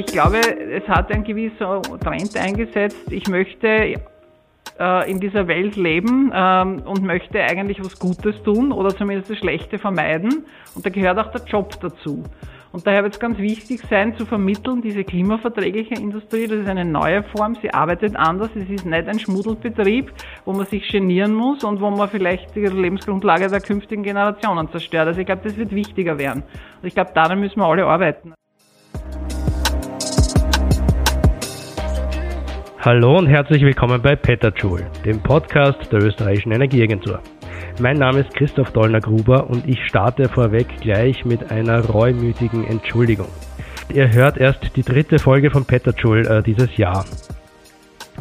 Ich glaube, es hat ein gewisser Trend eingesetzt. Ich möchte äh, in dieser Welt leben ähm, und möchte eigentlich was Gutes tun oder zumindest das Schlechte vermeiden. Und da gehört auch der Job dazu. Und daher wird es ganz wichtig sein, zu vermitteln, diese klimaverträgliche Industrie, das ist eine neue Form, sie arbeitet anders, es ist nicht ein Schmuddelbetrieb, wo man sich genieren muss und wo man vielleicht die Lebensgrundlage der künftigen Generationen zerstört. Also ich glaube, das wird wichtiger werden. Und ich glaube, daran müssen wir alle arbeiten. Hallo und herzlich willkommen bei Petajoule, dem Podcast der österreichischen Energieagentur. Mein Name ist Christoph Dollner-Gruber und ich starte vorweg gleich mit einer reumütigen Entschuldigung. Ihr hört erst die dritte Folge von Petajoule äh, dieses Jahr.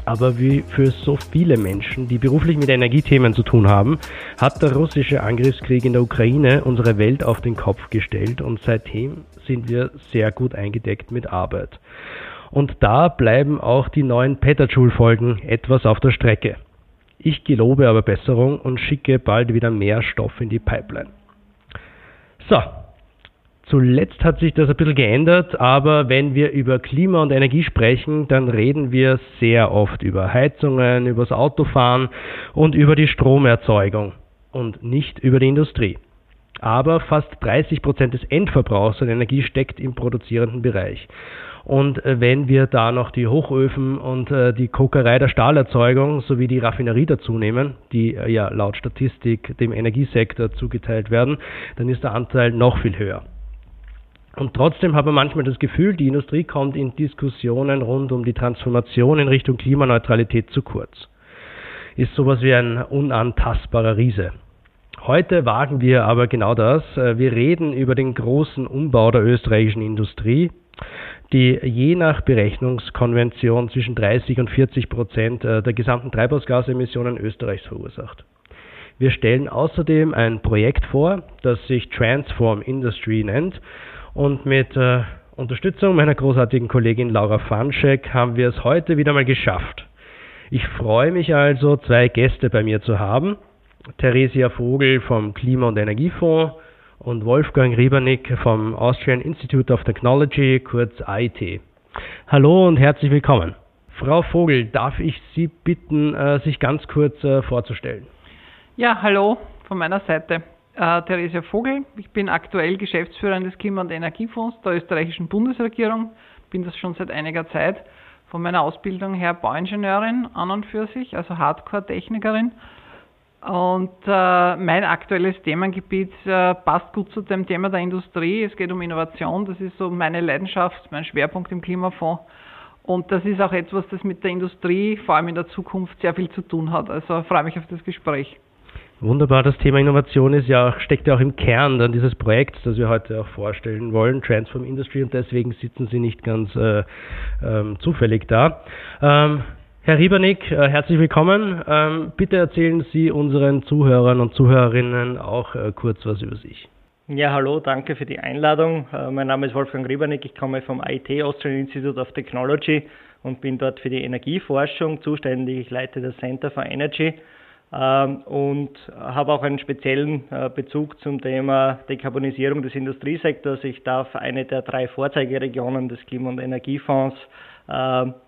Aber wie für so viele Menschen, die beruflich mit Energiethemen zu tun haben, hat der russische Angriffskrieg in der Ukraine unsere Welt auf den Kopf gestellt und seitdem sind wir sehr gut eingedeckt mit Arbeit. Und da bleiben auch die neuen Petajoule-Folgen etwas auf der Strecke. Ich gelobe aber Besserung und schicke bald wieder mehr Stoff in die Pipeline. So, zuletzt hat sich das ein bisschen geändert, aber wenn wir über Klima und Energie sprechen, dann reden wir sehr oft über Heizungen, über das Autofahren und über die Stromerzeugung und nicht über die Industrie. Aber fast 30 Prozent des Endverbrauchs an Energie steckt im produzierenden Bereich. Und äh, wenn wir da noch die Hochöfen und äh, die Kokerei der Stahlerzeugung sowie die Raffinerie dazu nehmen, die äh, ja laut Statistik dem Energiesektor zugeteilt werden, dann ist der Anteil noch viel höher. Und trotzdem hat man manchmal das Gefühl, die Industrie kommt in Diskussionen rund um die Transformation in Richtung Klimaneutralität zu kurz. Ist sowas wie ein unantastbarer Riese. Heute wagen wir aber genau das. Wir reden über den großen Umbau der österreichischen Industrie, die je nach Berechnungskonvention zwischen 30 und 40 Prozent äh, der gesamten Treibhausgasemissionen Österreichs verursacht. Wir stellen außerdem ein Projekt vor, das sich Transform Industry nennt und mit äh, Unterstützung meiner großartigen Kollegin Laura Fanschek haben wir es heute wieder mal geschafft. Ich freue mich also, zwei Gäste bei mir zu haben. Theresia Vogel vom Klima- und Energiefonds und Wolfgang Riebernick vom Austrian Institute of Technology, kurz IT. Hallo und herzlich willkommen. Frau Vogel, darf ich Sie bitten, äh, sich ganz kurz äh, vorzustellen? Ja, hallo von meiner Seite. Äh, Theresia Vogel, ich bin aktuell Geschäftsführerin des Klima- und Energiefonds der österreichischen Bundesregierung, bin das schon seit einiger Zeit. Von meiner Ausbildung her Bauingenieurin an und für sich, also Hardcore-Technikerin und äh, mein aktuelles Themengebiet äh, passt gut zu dem Thema der Industrie. Es geht um Innovation. Das ist so meine Leidenschaft, mein Schwerpunkt im Klimafonds. Und das ist auch etwas, das mit der Industrie, vor allem in der Zukunft, sehr viel zu tun hat. Also freue mich auf das Gespräch. Wunderbar, das Thema Innovation ist ja auch, steckt ja auch im Kern dann dieses Projekts, das wir heute auch vorstellen wollen, Transform Industry, und deswegen sitzen Sie nicht ganz äh, ähm, zufällig da. Ähm, Herr Riebernick, äh, herzlich willkommen. Ähm, bitte erzählen Sie unseren Zuhörern und Zuhörerinnen auch äh, kurz was über sich. Ja, hallo, danke für die Einladung. Äh, mein Name ist Wolfgang Riebernick, ich komme vom IT Austrian Institute of Technology und bin dort für die Energieforschung zuständig. Ich leite das Center for Energy ähm, und habe auch einen speziellen Bezug zum Thema Dekarbonisierung des Industriesektors. Ich darf eine der drei Vorzeigeregionen des Klima- und Energiefonds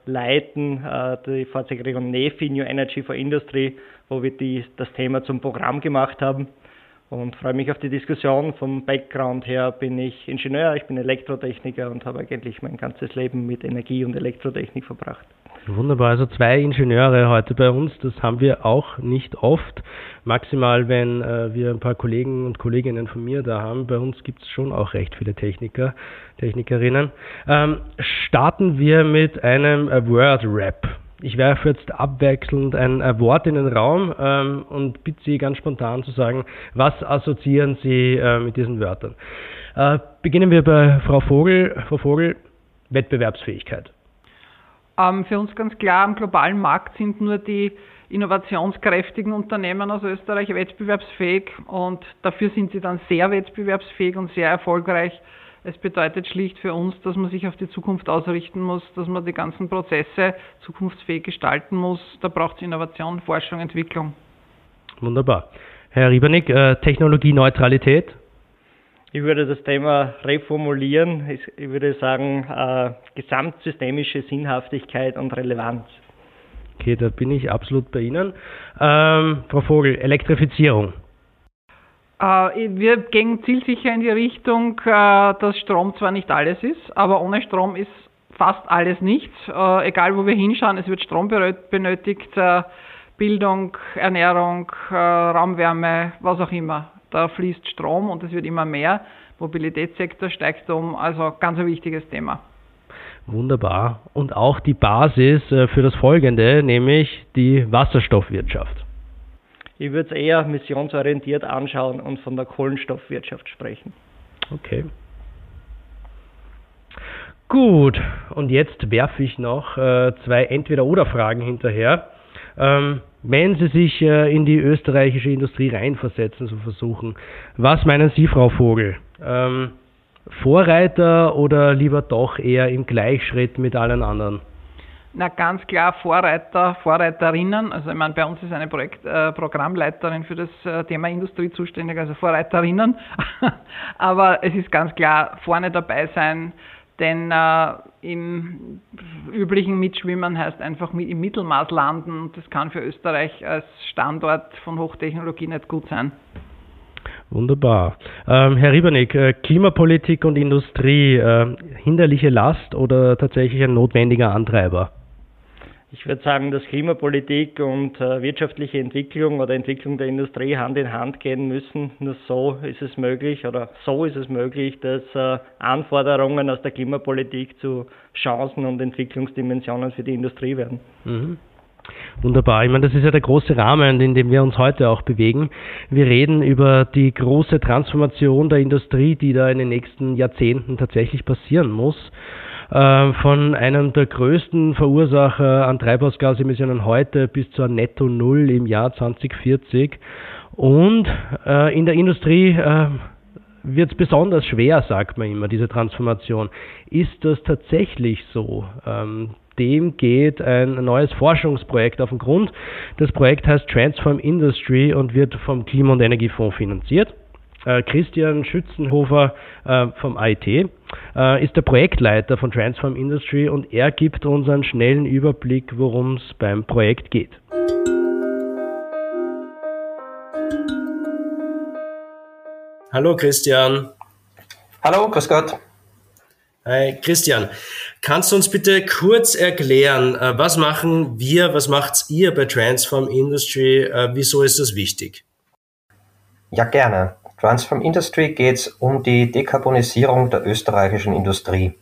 leiten, äh, die Fahrzeugregion NEFI, New Energy for Industry, wo wir die, das Thema zum Programm gemacht haben und freue mich auf die Diskussion. Vom Background her bin ich Ingenieur, ich bin Elektrotechniker und habe eigentlich mein ganzes Leben mit Energie und Elektrotechnik verbracht. Wunderbar, also zwei Ingenieure heute bei uns, das haben wir auch nicht oft. Maximal, wenn äh, wir ein paar Kollegen und Kolleginnen von mir da haben. Bei uns gibt es schon auch recht viele Techniker, Technikerinnen. Ähm, starten wir mit einem äh, Word-Rap. Ich werfe jetzt abwechselnd ein äh, Wort in den Raum ähm, und bitte Sie ganz spontan zu sagen, was assoziieren Sie äh, mit diesen Wörtern. Äh, beginnen wir bei Frau Vogel. Frau Vogel, Wettbewerbsfähigkeit. Ähm, für uns ganz klar, am globalen Markt sind nur die innovationskräftigen Unternehmen aus Österreich wettbewerbsfähig und dafür sind sie dann sehr wettbewerbsfähig und sehr erfolgreich. Es bedeutet schlicht für uns, dass man sich auf die Zukunft ausrichten muss, dass man die ganzen Prozesse zukunftsfähig gestalten muss. Da braucht es Innovation, Forschung, Entwicklung. Wunderbar. Herr Riebernick, äh, Technologieneutralität? Ich würde das Thema reformulieren. Ich würde sagen, äh, gesamtsystemische Sinnhaftigkeit und Relevanz. Okay, da bin ich absolut bei Ihnen. Ähm, Frau Vogel, Elektrifizierung. Äh, wir gehen zielsicher in die Richtung, äh, dass Strom zwar nicht alles ist, aber ohne Strom ist fast alles nichts. Äh, egal wo wir hinschauen, es wird Strom benötigt, Bildung, Ernährung, äh, Raumwärme, was auch immer. Da fließt Strom und es wird immer mehr. Mobilitätssektor steigt um, also ganz ein wichtiges Thema. Wunderbar. Und auch die Basis äh, für das Folgende, nämlich die Wasserstoffwirtschaft. Ich würde es eher missionsorientiert anschauen und von der Kohlenstoffwirtschaft sprechen. Okay. Gut, und jetzt werfe ich noch äh, zwei Entweder-Oder-Fragen hinterher. Ähm, wenn Sie sich äh, in die österreichische Industrie reinversetzen zu versuchen, was meinen Sie, Frau Vogel? Ähm, Vorreiter oder lieber doch eher im Gleichschritt mit allen anderen? Na ganz klar Vorreiter, Vorreiterinnen. Also ich meine, bei uns ist eine Projekt, äh, Programmleiterin für das äh, Thema Industrie zuständig, also Vorreiterinnen. Aber es ist ganz klar vorne dabei sein, denn äh, im üblichen Mitschwimmen heißt einfach im Mittelmaß landen und das kann für Österreich als Standort von Hochtechnologie nicht gut sein. Wunderbar. Ähm, Herr Riebernick, äh, Klimapolitik und Industrie, äh, hinderliche Last oder tatsächlich ein notwendiger Antreiber? Ich würde sagen, dass Klimapolitik und äh, wirtschaftliche Entwicklung oder Entwicklung der Industrie Hand in Hand gehen müssen. Nur so ist es möglich oder so ist es möglich, dass äh, Anforderungen aus der Klimapolitik zu Chancen und Entwicklungsdimensionen für die Industrie werden. Mhm. Wunderbar. Ich meine, das ist ja der große Rahmen, in dem wir uns heute auch bewegen. Wir reden über die große Transformation der Industrie, die da in den nächsten Jahrzehnten tatsächlich passieren muss. Ähm, von einem der größten Verursacher an Treibhausgasemissionen heute bis zur Netto Null im Jahr 2040. Und äh, in der Industrie äh, wird es besonders schwer, sagt man immer, diese Transformation. Ist das tatsächlich so? Ähm, dem geht ein neues Forschungsprojekt auf den Grund. Das Projekt heißt Transform Industry und wird vom Klima- und Energiefonds finanziert. Äh, Christian Schützenhofer äh, vom IT äh, ist der Projektleiter von Transform Industry und er gibt uns einen schnellen Überblick, worum es beim Projekt geht. Hallo Christian. Hallo, grüß Gott. Hi Christian, kannst du uns bitte kurz erklären, was machen wir, was macht ihr bei Transform Industry, wieso ist das wichtig? Ja, gerne. Transform Industry geht es um die Dekarbonisierung der österreichischen Industrie.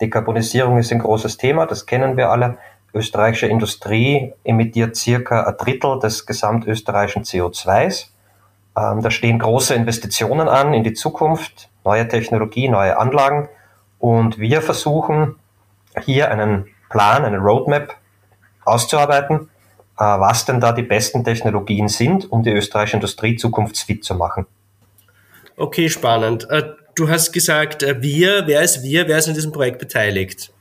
Dekarbonisierung ist ein großes Thema, das kennen wir alle. Österreichische Industrie emittiert circa ein Drittel des gesamtösterreichischen CO2s. Ähm, da stehen große Investitionen an in die Zukunft, neue Technologie, neue Anlagen. Und wir versuchen hier einen Plan, eine Roadmap auszuarbeiten, was denn da die besten Technologien sind, um die österreichische Industrie zukunftsfit zu machen. Okay, spannend. Äh, du hast gesagt, äh, wir, wer ist wir, wer ist in diesem Projekt beteiligt?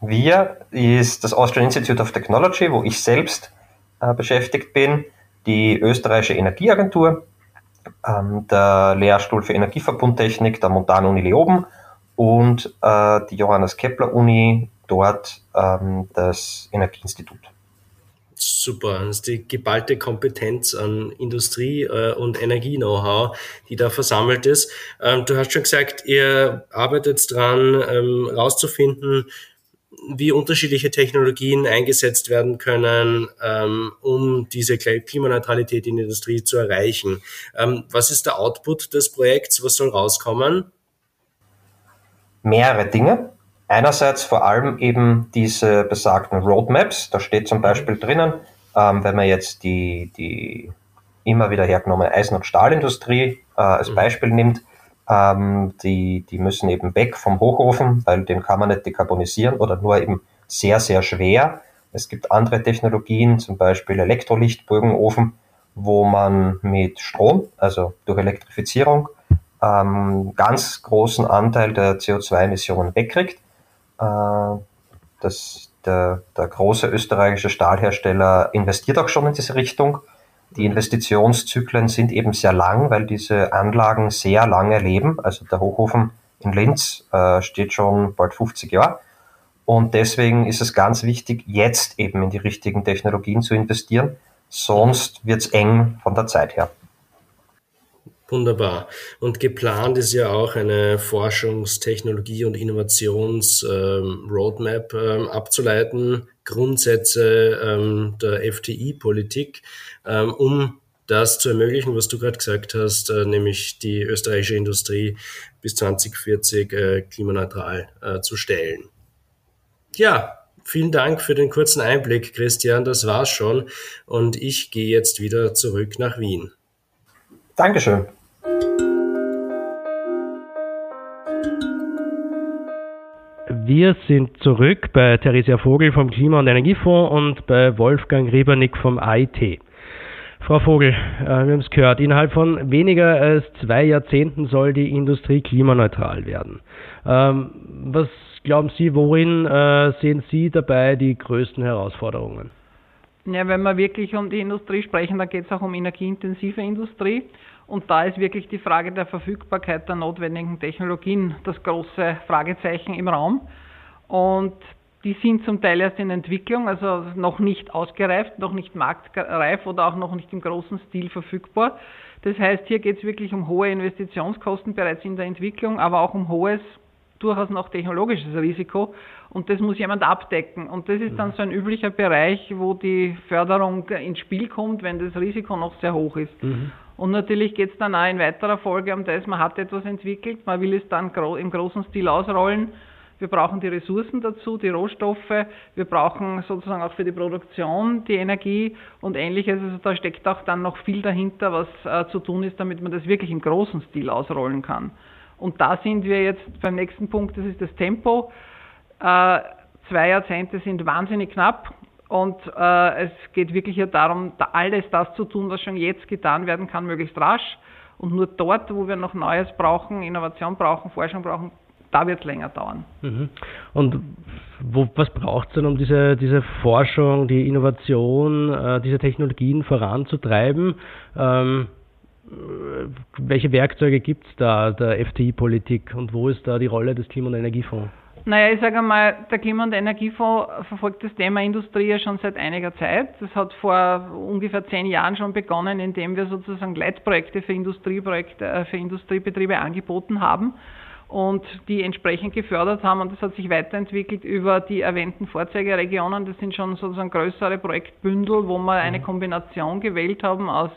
Wir ist das Austrian Institute of Technology, wo ich selbst beschäftigt bin, die österreichische Energieagentur, ähm, der Lehrstuhl für Energieverbundtechnik der Montana Uni Leoben und die Johannes Kepler Uni, dort ähm, das Energieinstitut. Super, das ist die geballte Kompetenz an Industrie- äh, und Energie-Know-how, die da versammelt ist. Ähm, du hast schon gesagt, ihr arbeitet dran, ähm, rauszufinden, wie unterschiedliche Technologien eingesetzt werden können, ähm, um diese Klimaneutralität in der Industrie zu erreichen. Was ist der Output des Projekts? Was soll rauskommen? Mehrere Dinge. Einerseits vor allem eben diese besagten Roadmaps. Da steht zum Beispiel drinnen, ähm, wenn man jetzt die, die immer wieder hergenommene Eisen- und Stahlindustrie äh, als mhm. Beispiel nimmt, ähm, die, die müssen eben weg vom Hochofen, weil den kann man nicht dekarbonisieren oder nur eben sehr, sehr schwer. Es gibt andere Technologien, zum Beispiel Elektrolichtbogenofen, wo man mit Strom, also durch Elektrifizierung, ähm, ganz großen Anteil der CO2-Emissionen wegkriegt. Äh, das, der, der große österreichische Stahlhersteller investiert auch schon in diese Richtung. Die Investitionszyklen sind eben sehr lang, weil diese Anlagen sehr lange leben. Also der Hochofen in Linz äh, steht schon bald 50 Jahre. Und deswegen ist es ganz wichtig, jetzt eben in die richtigen Technologien zu investieren. Sonst wird es eng von der Zeit her. Wunderbar. Und geplant ist ja auch eine Forschungstechnologie- und Innovations-Roadmap ähm, ähm, abzuleiten, Grundsätze ähm, der FTI-Politik, um das zu ermöglichen, was du gerade gesagt hast, äh, nämlich die österreichische Industrie bis 2040 äh, klimaneutral äh, zu stellen. Ja, vielen Dank für den kurzen Einblick, Christian. Das war's schon. Und ich gehe jetzt wieder zurück nach Wien. Dankeschön. Wir sind zurück bei Theresia Vogel vom Klima- und Energiefonds und bei Wolfgang Riebernick vom AIT. Frau Vogel, äh, wir haben es gehört, innerhalb von weniger als zwei Jahrzehnten soll die Industrie klimaneutral werden. Ähm, was glauben Sie, worin äh, sehen Sie dabei die größten Herausforderungen? Ja, wenn wir wirklich um die Industrie sprechen, dann geht es auch um energieintensive Industrie. Und da ist wirklich die Frage der Verfügbarkeit der notwendigen Technologien das große Fragezeichen im Raum. Und die sind zum Teil erst in Entwicklung, also noch nicht ausgereift, noch nicht marktreif oder auch noch nicht im großen Stil verfügbar. Das heißt, hier geht es wirklich um hohe Investitionskosten bereits in der Entwicklung, aber auch um hohes, durchaus noch technologisches Risiko. Und das muss jemand abdecken. Und das ist dann so ein üblicher Bereich, wo die Förderung ins Spiel kommt, wenn das Risiko noch sehr hoch ist. Mhm. Und natürlich geht es dann auch in weiterer Folge um das, man hat etwas entwickelt, man will es dann im großen Stil ausrollen. Wir brauchen die Ressourcen dazu, die Rohstoffe, wir brauchen sozusagen auch für die Produktion die Energie und ähnliches. Also da steckt auch dann noch viel dahinter, was äh, zu tun ist, damit man das wirklich im großen Stil ausrollen kann. Und da sind wir jetzt beim nächsten Punkt, das ist das Tempo. Äh, zwei Jahrzehnte sind wahnsinnig knapp und äh, es geht wirklich hier darum, da alles das zu tun, was schon jetzt getan werden kann, möglichst rasch. Und nur dort, wo wir noch Neues brauchen, Innovation brauchen, Forschung brauchen, da wird es länger dauern. Mhm. Und wo, was braucht es denn, um diese, diese Forschung, die Innovation, äh, diese Technologien voranzutreiben? Ähm, welche Werkzeuge gibt es da der FTI-Politik und wo ist da die Rolle des Klima- und Energiefonds? Naja, ich sage einmal, der Klima- und Energiefonds verfolgt das Thema Industrie ja schon seit einiger Zeit. Das hat vor ungefähr zehn Jahren schon begonnen, indem wir sozusagen Leitprojekte für Industrieprojekte, äh, für Industriebetriebe angeboten haben und die entsprechend gefördert haben. Und das hat sich weiterentwickelt über die erwähnten Vorzeigeregionen. Das sind schon sozusagen größere Projektbündel, wo wir eine mhm. Kombination gewählt haben aus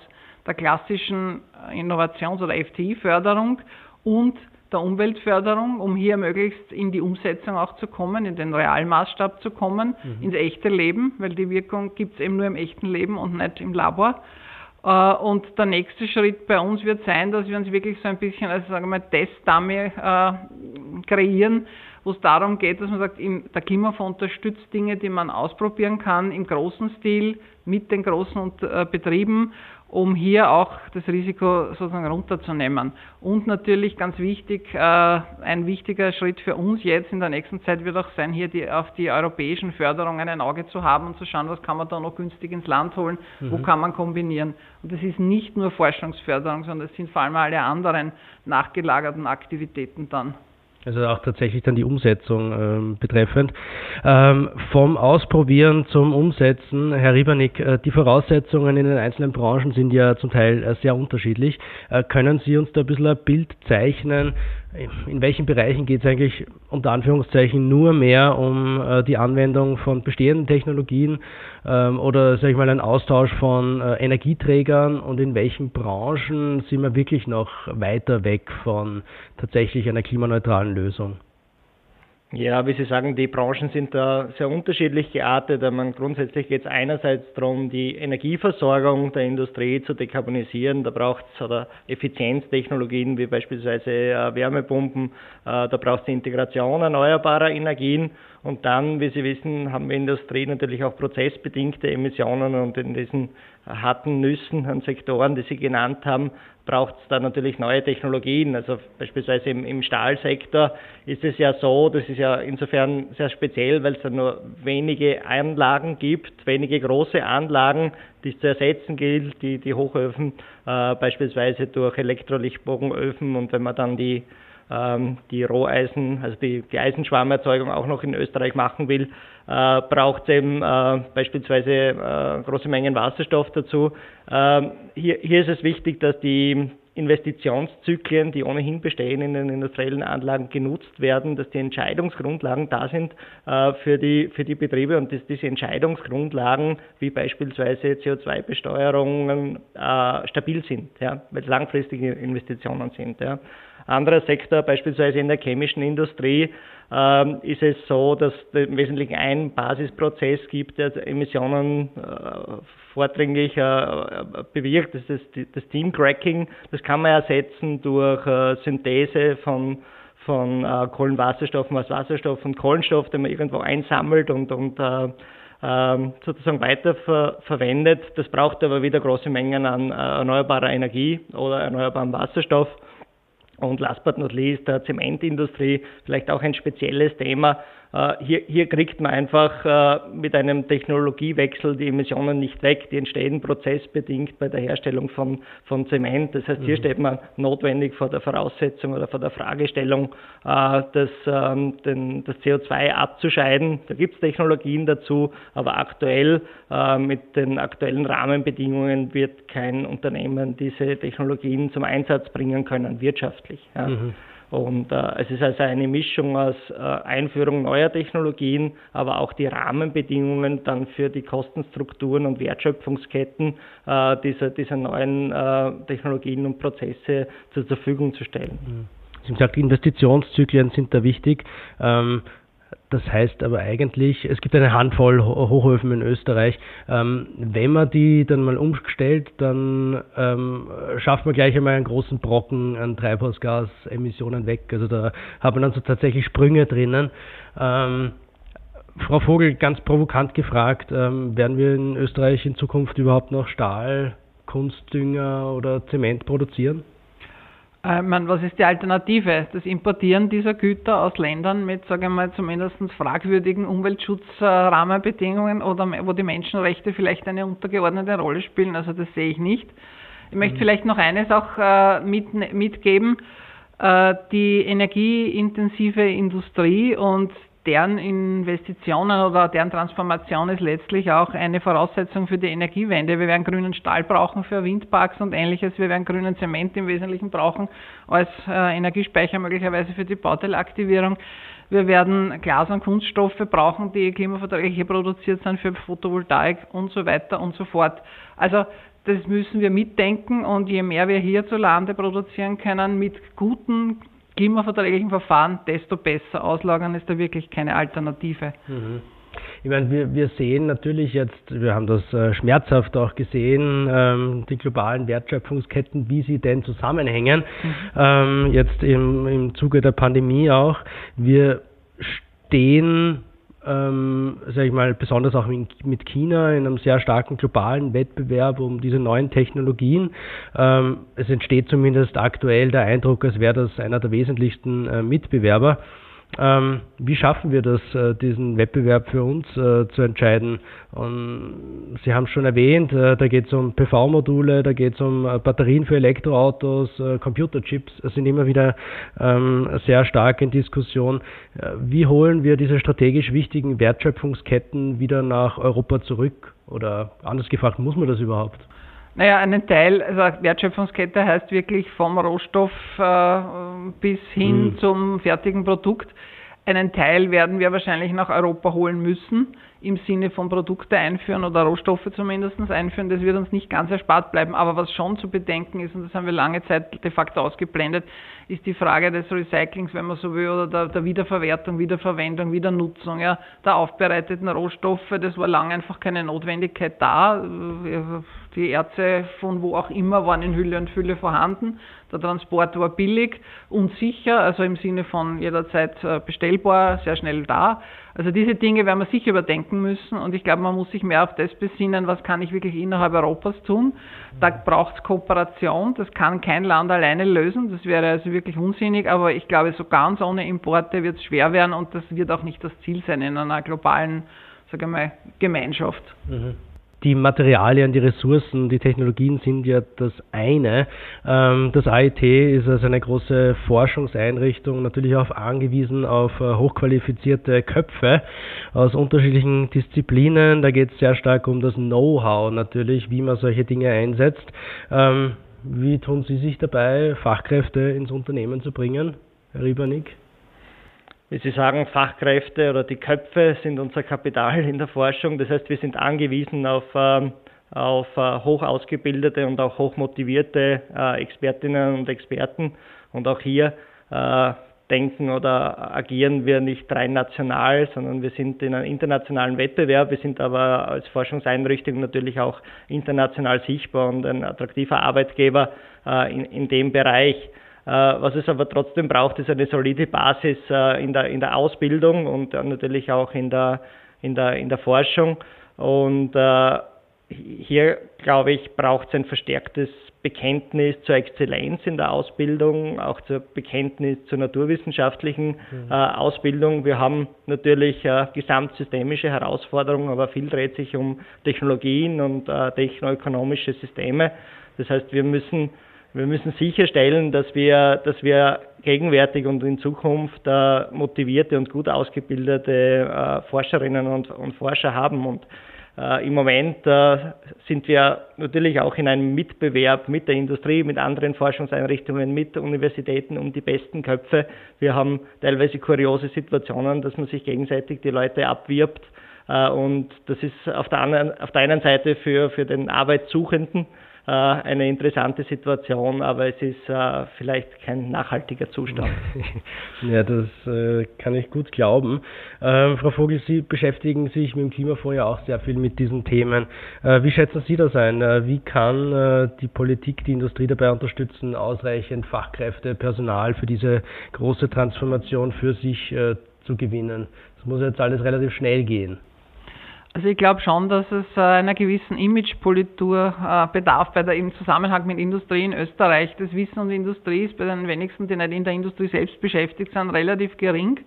der klassischen Innovations- oder FTI-Förderung und der Umweltförderung, um hier möglichst in die Umsetzung auch zu kommen, in den Realmaßstab zu kommen, mhm. ins echte Leben, weil die Wirkung gibt es eben nur im echten Leben und nicht im Labor. Äh, und der nächste Schritt bei uns wird sein, dass wir uns wirklich so ein bisschen als sagen wir, Testdummy äh, kreieren, wo es darum geht, dass man sagt, der Klimafonds unterstützt Dinge, die man ausprobieren kann im großen Stil mit den großen äh, Betrieben um hier auch das Risiko sozusagen runterzunehmen. Und natürlich ganz wichtig, äh, ein wichtiger Schritt für uns jetzt in der nächsten Zeit wird auch sein, hier die, auf die europäischen Förderungen ein Auge zu haben und zu schauen, was kann man da noch günstig ins Land holen, mhm. wo kann man kombinieren. Und das ist nicht nur Forschungsförderung, sondern es sind vor allem alle anderen nachgelagerten Aktivitäten dann. Also auch tatsächlich dann die Umsetzung ähm, betreffend. Ähm, vom Ausprobieren zum Umsetzen, Herr Riebernick, äh, die Voraussetzungen in den einzelnen Branchen sind ja zum Teil äh, sehr unterschiedlich. Äh, können Sie uns da ein bisschen ein Bild zeichnen, in welchen Bereichen geht es eigentlich unter Anführungszeichen nur mehr um äh, die Anwendung von bestehenden Technologien ähm, oder sage ich mal ein Austausch von äh, Energieträgern und in welchen Branchen sind wir wirklich noch weiter weg von tatsächlich einer klimaneutralen Lösung? Ja, wie Sie sagen, die Branchen sind da sehr unterschiedlich geartet. Man grundsätzlich geht es einerseits darum, die Energieversorgung der Industrie zu dekarbonisieren. Da braucht es Effizienztechnologien wie beispielsweise äh, Wärmepumpen. Äh, da braucht es die Integration erneuerbarer Energien. Und dann, wie Sie wissen, haben wir Industrie natürlich auch prozessbedingte Emissionen und in diesen harten Nüssen an Sektoren, die Sie genannt haben, braucht es da natürlich neue Technologien. Also beispielsweise im, im, Stahlsektor ist es ja so, das ist ja insofern sehr speziell, weil es da nur wenige Anlagen gibt, wenige große Anlagen, die es zu ersetzen gilt, die, die Hochöfen, äh, beispielsweise durch Elektrolichtbogenöfen und wenn man dann die die Roheisen, also die, die Eisenschwarmerzeugung auch noch in Österreich machen will, äh, braucht es eben äh, beispielsweise äh, große Mengen Wasserstoff dazu. Ähm, hier, hier ist es wichtig, dass die Investitionszyklen, die ohnehin bestehen in den industriellen Anlagen, genutzt werden, dass die Entscheidungsgrundlagen da sind äh, für, die, für die Betriebe und dass diese Entscheidungsgrundlagen, wie beispielsweise CO2-Besteuerungen, äh, stabil sind, ja, weil es langfristige Investitionen sind. Ja. Anderer Sektor, beispielsweise in der chemischen Industrie, ähm, ist es so, dass es im Wesentlichen einen Basisprozess gibt, der Emissionen äh, vordringlich äh, bewirkt. Das ist das, das Steam Cracking. Das kann man ersetzen durch äh, Synthese von von Kohlenwasserstoffen aus Wasserstoff und Kohlenstoff, den man irgendwo einsammelt und, und äh, ähm, sozusagen weiter ver verwendet. Das braucht aber wieder große Mengen an erneuerbarer Energie oder erneuerbarem Wasserstoff. Und last but not least, der Zementindustrie, vielleicht auch ein spezielles Thema, hier, hier, kriegt man einfach äh, mit einem Technologiewechsel die Emissionen nicht weg. Die entstehen prozessbedingt bei der Herstellung von, von Zement. Das heißt, hier mhm. steht man notwendig vor der Voraussetzung oder vor der Fragestellung, äh, das, ähm, den, das CO2 abzuscheiden. Da gibt es Technologien dazu, aber aktuell mit den aktuellen Rahmenbedingungen wird kein Unternehmen diese Technologien zum Einsatz bringen können, wirtschaftlich. Ja. Mhm. Und äh, es ist also eine Mischung aus äh, Einführung neuer Technologien, aber auch die Rahmenbedingungen dann für die Kostenstrukturen und Wertschöpfungsketten äh, dieser, dieser neuen äh, Technologien und Prozesse zur Verfügung zu stellen. Mhm. Sie haben gesagt, Investitionszyklen sind da wichtig. Ähm, das heißt aber eigentlich, es gibt eine Handvoll Hochöfen in Österreich. Ähm, wenn man die dann mal umstellt, dann ähm, schafft man gleich einmal einen großen Brocken an Treibhausgasemissionen weg. Also da hat man dann so tatsächlich Sprünge drinnen. Ähm, Frau Vogel, ganz provokant gefragt, werden wir in Österreich in Zukunft überhaupt noch Stahl, Kunstdünger oder Zement produzieren? Äh, meine, was ist die Alternative? Das Importieren dieser Güter aus Ländern mit, sage ich mal, zumindest fragwürdigen Umweltschutzrahmenbedingungen oder wo die Menschenrechte vielleicht eine untergeordnete Rolle spielen, also das sehe ich nicht. Ich möchte mhm. vielleicht noch eines auch äh, mit, mitgeben. Äh, die energieintensive Industrie und deren Investitionen oder deren Transformation ist letztlich auch eine Voraussetzung für die Energiewende. Wir werden grünen Stahl brauchen für Windparks und ähnliches. Wir werden grünen Zement im Wesentlichen brauchen als äh, Energiespeicher möglicherweise für die Bauteilaktivierung. Wir werden Glas- und Kunststoffe brauchen, die klimaverträglich produziert sind für Photovoltaik und so weiter und so fort. Also das müssen wir mitdenken und je mehr wir hierzulande produzieren können mit guten klimaverträglichen Verfahren, desto besser. Auslagern ist da wirklich keine Alternative. Mhm. Ich meine, wir, wir sehen natürlich jetzt, wir haben das äh, schmerzhaft auch gesehen, ähm, die globalen Wertschöpfungsketten, wie sie denn zusammenhängen, mhm. ähm, jetzt im, im Zuge der Pandemie auch. Wir stehen ähm, sag ich mal, besonders auch mit China in einem sehr starken globalen Wettbewerb um diese neuen Technologien. Ähm, es entsteht zumindest aktuell der Eindruck, als wäre das einer der wesentlichsten äh, Mitbewerber. Ähm, wie schaffen wir das, äh, diesen Wettbewerb für uns äh, zu entscheiden? Und Sie haben es schon erwähnt, äh, da geht es um PV-Module, da geht es um äh, Batterien für Elektroautos, äh, Computerchips sind immer wieder ähm, sehr stark in Diskussion. Äh, wie holen wir diese strategisch wichtigen Wertschöpfungsketten wieder nach Europa zurück? Oder anders gefragt, muss man das überhaupt? Naja, einen Teil, also Wertschöpfungskette heißt wirklich vom Rohstoff äh, bis hin mhm. zum fertigen Produkt. Einen Teil werden wir wahrscheinlich nach Europa holen müssen im Sinne von Produkte einführen oder Rohstoffe zumindest einführen. Das wird uns nicht ganz erspart bleiben. Aber was schon zu bedenken ist, und das haben wir lange Zeit de facto ausgeblendet, ist die Frage des Recyclings, wenn man so will, oder der, der Wiederverwertung, Wiederverwendung, Wiedernutzung ja, der aufbereiteten Rohstoffe. Das war lange einfach keine Notwendigkeit da. Die Erze von wo auch immer waren in Hülle und Fülle vorhanden. Der Transport war billig und sicher, also im Sinne von jederzeit äh, bestellbar, sehr schnell da. Also diese Dinge werden wir sicher überdenken denken müssen. Und ich glaube, man muss sich mehr auf das besinnen, was kann ich wirklich innerhalb Europas tun. Da braucht es Kooperation. Das kann kein Land alleine lösen. Das wäre also wirklich unsinnig. Aber ich glaube, so ganz ohne Importe wird es schwer werden und das wird auch nicht das Ziel sein in einer globalen, sage mal, Gemeinschaft. Mhm die Materialien, die Ressourcen, die Technologien sind ja das eine. Ähm, das AIT ist also eine große Forschungseinrichtung, natürlich auch angewiesen auf äh, hochqualifizierte Köpfe aus unterschiedlichen Disziplinen. Da geht es sehr stark um das Know-how natürlich, wie man solche Dinge einsetzt. Ähm, wie tun Sie sich dabei, Fachkräfte ins Unternehmen zu bringen, Herr Riebernick? Wie Sie sagen, Fachkräfte oder die Köpfe sind unser Kapital in der Forschung. Das heißt, wir sind angewiesen auf, ähm, auf äh, hoch ausgebildete und auch hoch motivierte äh, Expertinnen und Experten. Und auch hier äh, denken oder agieren wir nicht rein national, sondern wir sind in einem internationalen Wettbewerb. Wir sind aber als Forschungseinrichtung natürlich auch international sichtbar und ein attraktiver Arbeitgeber in, in dem Bereich. Äh, was es aber trotzdem braucht, ist eine solide Basis äh, in der, in der Ausbildung und natürlich auch in der, in der, in der Forschung. Und äh, hier, glaube ich, braucht es ein verstärktes Bekenntnis zur Exzellenz in der Ausbildung, auch zur Bekenntnis zur naturwissenschaftlichen mhm. äh, Ausbildung. Wir haben natürlich äh, gesamtsystemische Herausforderungen, aber viel dreht sich um Technologien und äh, technoökonomische Systeme. Das heißt, wir müssen wir müssen sicherstellen, dass wir, dass wir gegenwärtig und in Zukunft äh, motivierte und gut ausgebildete äh, Forscherinnen und, und, Forscher haben. Und äh, im Moment sind wir natürlich auch in einem Mitbewerb mit der Industrie, mit anderen Forschungseinrichtungen, mit Universitäten um die besten Köpfe. Wir haben teilweise kuriose Situationen, dass man sich gegenseitig die Leute abwirbt. Und das ist auf der, anderen, auf der einen Seite für, für den Arbeitssuchenden eine interessante Situation, aber es ist äh, vielleicht kein nachhaltiger Zustand. ja, das äh, kann ich gut glauben. Ähm, Frau Vogel, Sie beschäftigen sich mit dem Klimafonds ja auch sehr viel mit diesen Themen. wie schätzen Sie das ein? wie kann die Politik die Industrie dabei unterstützen, ausreichend Fachkräfte, Personal für diese große Transformation für sich zu gewinnen? Das muss jetzt alles relativ schnell gehen. Also ich glaube schon, dass es äh, einer gewissen Imagepolitur äh, bedarf bei der, im Zusammenhang mit Industrie in Österreich. Das Wissen und Industrie ist bei den wenigsten, die nicht in der Industrie selbst beschäftigt sind, relativ gering.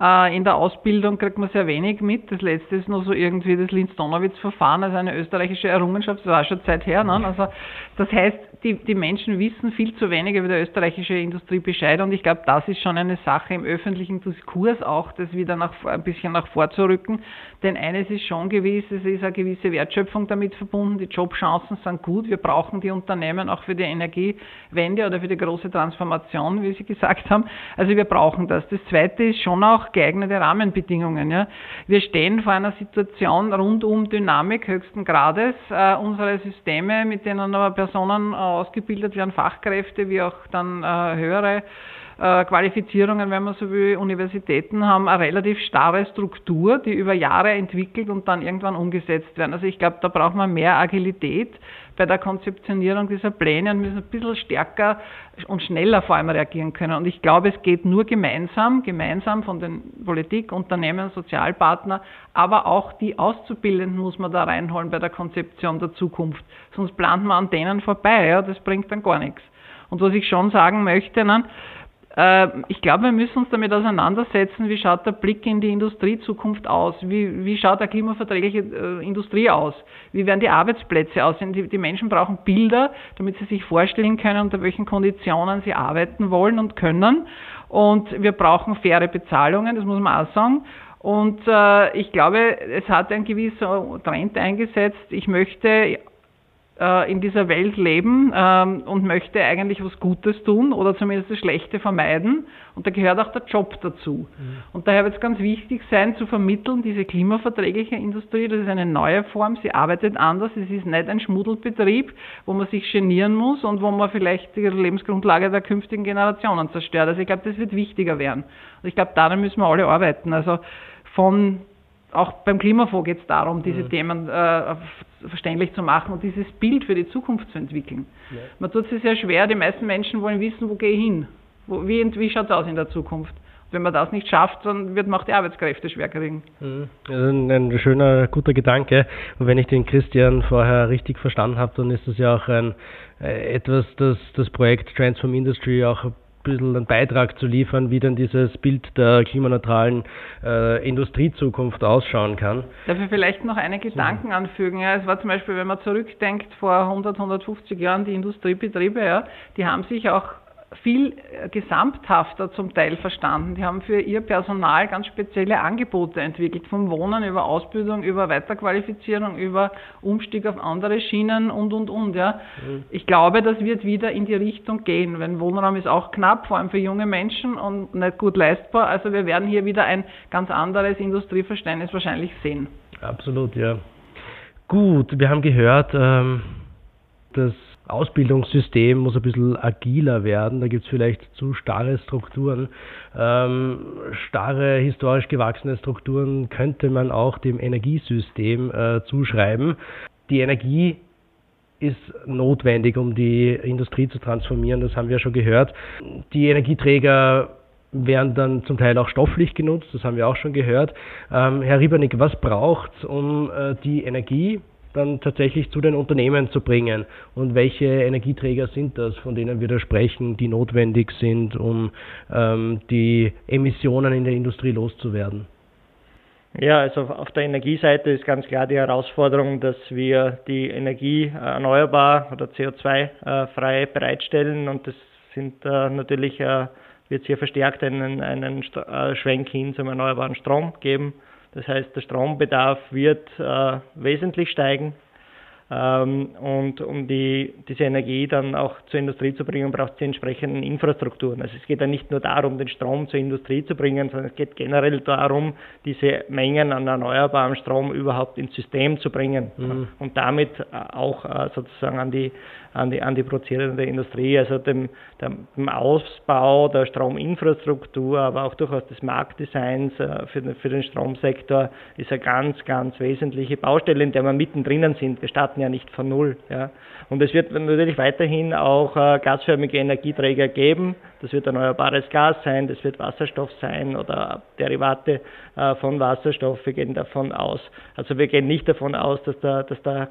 Äh, in der Ausbildung kriegt man sehr wenig mit. Das letzte ist nur so irgendwie das Linz-Donowitz-Verfahren, also eine österreichische Errungenschaft, das war schon Zeit her. Ne? Also das heißt, die, die Menschen wissen viel zu wenig über die österreichische Industrie Bescheid und ich glaube, das ist schon eine Sache im öffentlichen Diskurs auch, das wieder nach, ein bisschen nach vorzurücken. Denn eines ist schon gewiss, es ist eine gewisse Wertschöpfung damit verbunden, die Jobchancen sind gut, wir brauchen die Unternehmen auch für die Energiewende oder für die große Transformation, wie Sie gesagt haben. Also wir brauchen das. Das Zweite ist schon auch geeignete Rahmenbedingungen. Ja. Wir stehen vor einer Situation rund um Dynamik höchsten Grades. Äh, unsere Systeme, mit denen aber Personen äh, ausgebildet werden, Fachkräfte wie auch dann äh, höhere Qualifizierungen, wenn man so will, Universitäten haben eine relativ starre Struktur, die über Jahre entwickelt und dann irgendwann umgesetzt werden. Also ich glaube, da braucht man mehr Agilität bei der Konzeptionierung dieser Pläne und müssen ein bisschen stärker und schneller vor allem reagieren können. Und ich glaube, es geht nur gemeinsam, gemeinsam von den Politik, Unternehmen, Sozialpartner, aber auch die Auszubildenden muss man da reinholen bei der Konzeption der Zukunft. Sonst plant man an denen vorbei, ja, das bringt dann gar nichts. Und was ich schon sagen möchte, ne, äh, ich glaube, wir müssen uns damit auseinandersetzen, wie schaut der Blick in die Industriezukunft aus? Wie, wie schaut der klimaverträgliche äh, Industrie aus? Wie werden die Arbeitsplätze aussehen? Die, die, Menschen brauchen Bilder, damit sie sich vorstellen können, unter welchen Konditionen sie arbeiten wollen und können. Und wir brauchen faire Bezahlungen, das muss man auch sagen. Und äh, ich glaube, es hat ein gewisser Trend eingesetzt. Ich möchte in dieser Welt leben ähm, und möchte eigentlich was Gutes tun oder zumindest das Schlechte vermeiden. Und da gehört auch der Job dazu. Mhm. Und daher wird es ganz wichtig sein, zu vermitteln, diese klimaverträgliche Industrie, das ist eine neue Form, sie arbeitet anders, es ist nicht ein Schmuddelbetrieb, wo man sich genieren muss und wo man vielleicht die Lebensgrundlage der künftigen Generationen zerstört. Also ich glaube, das wird wichtiger werden. Und ich glaube, daran müssen wir alle arbeiten. Also von auch beim Klimafonds geht es darum, diese mhm. Themen äh, verständlich zu machen und dieses Bild für die Zukunft zu entwickeln. Ja. Man tut es sehr schwer, die meisten Menschen wollen wissen, wo gehe ich hin? Wo, wie wie schaut es aus in der Zukunft? Wenn man das nicht schafft, dann wird man auch die Arbeitskräfte schwer kriegen. Mhm. Also ein, ein, schöner, guter Gedanke. Und wenn ich den Christian vorher richtig verstanden habe, dann ist das ja auch ein, äh, etwas, das das Projekt Transform Industry auch bisschen einen Beitrag zu liefern, wie dann dieses Bild der klimaneutralen äh, Industriezukunft ausschauen kann. Darf ich vielleicht noch eine Gedanken anfügen? Ja, es war zum Beispiel, wenn man zurückdenkt, vor 100, 150 Jahren die Industriebetriebe, ja, die haben sich auch viel äh, gesamthafter zum Teil verstanden. Die haben für ihr Personal ganz spezielle Angebote entwickelt, vom Wohnen über Ausbildung, über Weiterqualifizierung, über Umstieg auf andere Schienen und, und, und. Ja. Mhm. Ich glaube, das wird wieder in die Richtung gehen, wenn Wohnraum ist auch knapp, vor allem für junge Menschen und nicht gut leistbar. Also wir werden hier wieder ein ganz anderes Industrieverständnis wahrscheinlich sehen. Absolut, ja. Gut, wir haben gehört, ähm, dass Ausbildungssystem muss ein bisschen agiler werden. Da gibt es vielleicht zu starre Strukturen. Ähm, starre, historisch gewachsene Strukturen könnte man auch dem Energiesystem äh, zuschreiben. Die Energie ist notwendig, um die Industrie zu transformieren. Das haben wir schon gehört. Die Energieträger werden dann zum Teil auch stofflich genutzt, das haben wir auch schon gehört. Ähm, Herr Riebernick, was braucht es, um äh, die Energie dann tatsächlich zu den Unternehmen zu bringen? Und welche Energieträger sind das, von denen wir da sprechen, die notwendig sind, um ähm, die Emissionen in der Industrie loszuwerden? Ja, also auf der Energieseite ist ganz klar die Herausforderung, dass wir die Energie erneuerbar oder CO2-frei äh, bereitstellen und das sind äh, natürlich äh, wird es hier verstärkt einen, einen Schwenk hin zum erneuerbaren Strom geben. Das heißt, der Strombedarf wird äh, wesentlich steigen. Ähm, und um die, diese Energie dann auch zur Industrie zu bringen, braucht es die entsprechenden Infrastrukturen. Also es geht ja nicht nur darum, den Strom zur Industrie zu bringen, sondern es geht generell darum, diese Mengen an erneuerbarem Strom überhaupt ins System zu bringen mhm. und damit auch äh, sozusagen an die an die, an die produzierende Industrie, also dem, dem Ausbau der Strominfrastruktur, aber auch durchaus des Marktdesigns äh, für, den, für den Stromsektor ist eine ganz, ganz wesentliche Baustelle, in der wir mittendrin sind. Wir starten ja nicht von Null. Ja. Und es wird natürlich weiterhin auch äh, gasförmige Energieträger geben. Das wird erneuerbares Gas sein, das wird Wasserstoff sein oder Derivate äh, von Wasserstoff. Wir gehen davon aus. Also wir gehen nicht davon aus, dass der, dass der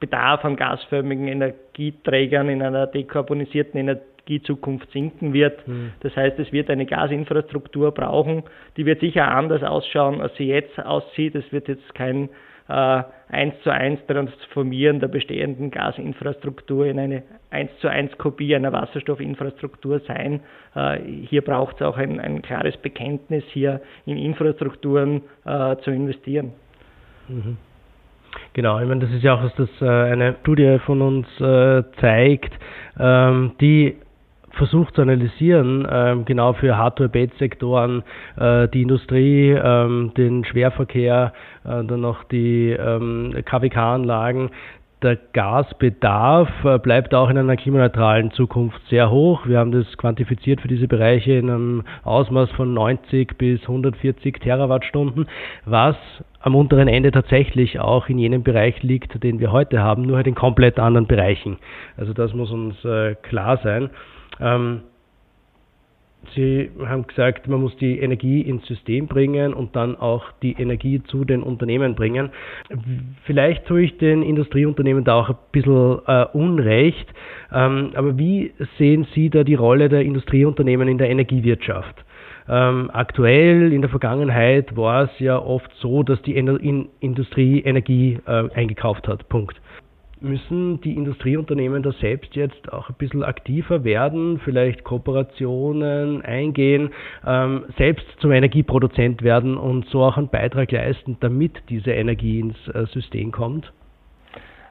Bedarf an gasförmigen Energieträgern in einer dekarbonisierten Energiezukunft sinken wird. Mhm. Das heißt, es wird eine Gasinfrastruktur brauchen, die wird sicher anders ausschauen, als sie jetzt aussieht. Es wird jetzt kein äh, 1 zu 1 Transformieren der bestehenden Gasinfrastruktur in eine 1 zu 1 Kopie einer Wasserstoffinfrastruktur sein. Äh, hier braucht es auch ein, ein, klares Bekenntnis, hier in Infrastrukturen äh, zu investieren. Mhm. Genau, ich meine, das ist ja auch, was das äh, eine Studie von uns äh, zeigt, ähm, die versucht zu analysieren, ähm, genau für Hardware-Bed-Sektoren, äh, die Industrie, ähm, den Schwerverkehr, äh, dann noch die ähm, KWK-Anlagen, der Gasbedarf äh, bleibt auch in einer klimaneutralen Zukunft sehr hoch. Wir haben das quantifiziert für diese Bereiche in einem Ausmaß von 90 bis 140 Terawattstunden, was am unteren Ende tatsächlich auch in jenem Bereich liegt, den wir heute haben, nur halt in komplett anderen Bereichen. Also das muss uns äh, klar sein. Sie haben gesagt, man muss die Energie ins System bringen und dann auch die Energie zu den Unternehmen bringen. Vielleicht tue ich den Industrieunternehmen da auch ein bisschen äh, Unrecht, ähm, aber wie sehen Sie da die Rolle der Industrieunternehmen in der Energiewirtschaft? Ähm, aktuell, in der Vergangenheit war es ja oft so, dass die Industrie Energie äh, eingekauft hat. Punkt müssen die Industrieunternehmen da selbst jetzt auch ein bisschen aktiver werden, vielleicht Kooperationen eingehen, ähm, selbst zum Energieproduzent werden und so auch einen Beitrag leisten, damit diese Energie ins äh, System kommt?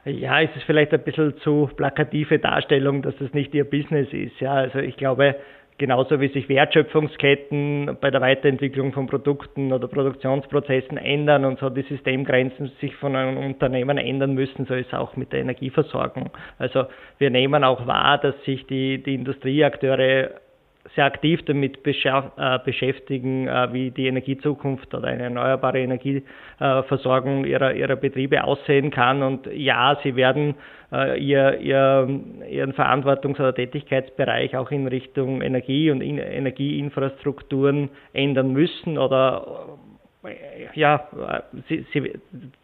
Ja, es ist vielleicht ein bisschen zu plakative Darstellung, dass das nicht ihr Business ist. Ja, also ich glaube, genauso wie sich Wertschöpfungsketten bei der Weiterentwicklung von Produkten oder Produktionsprozessen ändern und so die Systemgrenzen sich von einem Unternehmen ändern müssen, so ist es auch mit der Energieversorgung. Also wir nehmen auch wahr, dass sich die, die Industrieakteure sehr aktiv damit äh, beschäftigen, äh, wie die Energiezukunft oder eine erneuerbare Energieversorgung ihrer, ihrer Betriebe aussehen kann. Und ja, sie werden ihr, ihr, ihren Verantwortungs- oder Tätigkeitsbereich auch in Richtung Energie und Energieinfrastrukturen ändern müssen oder ja, sie, sie,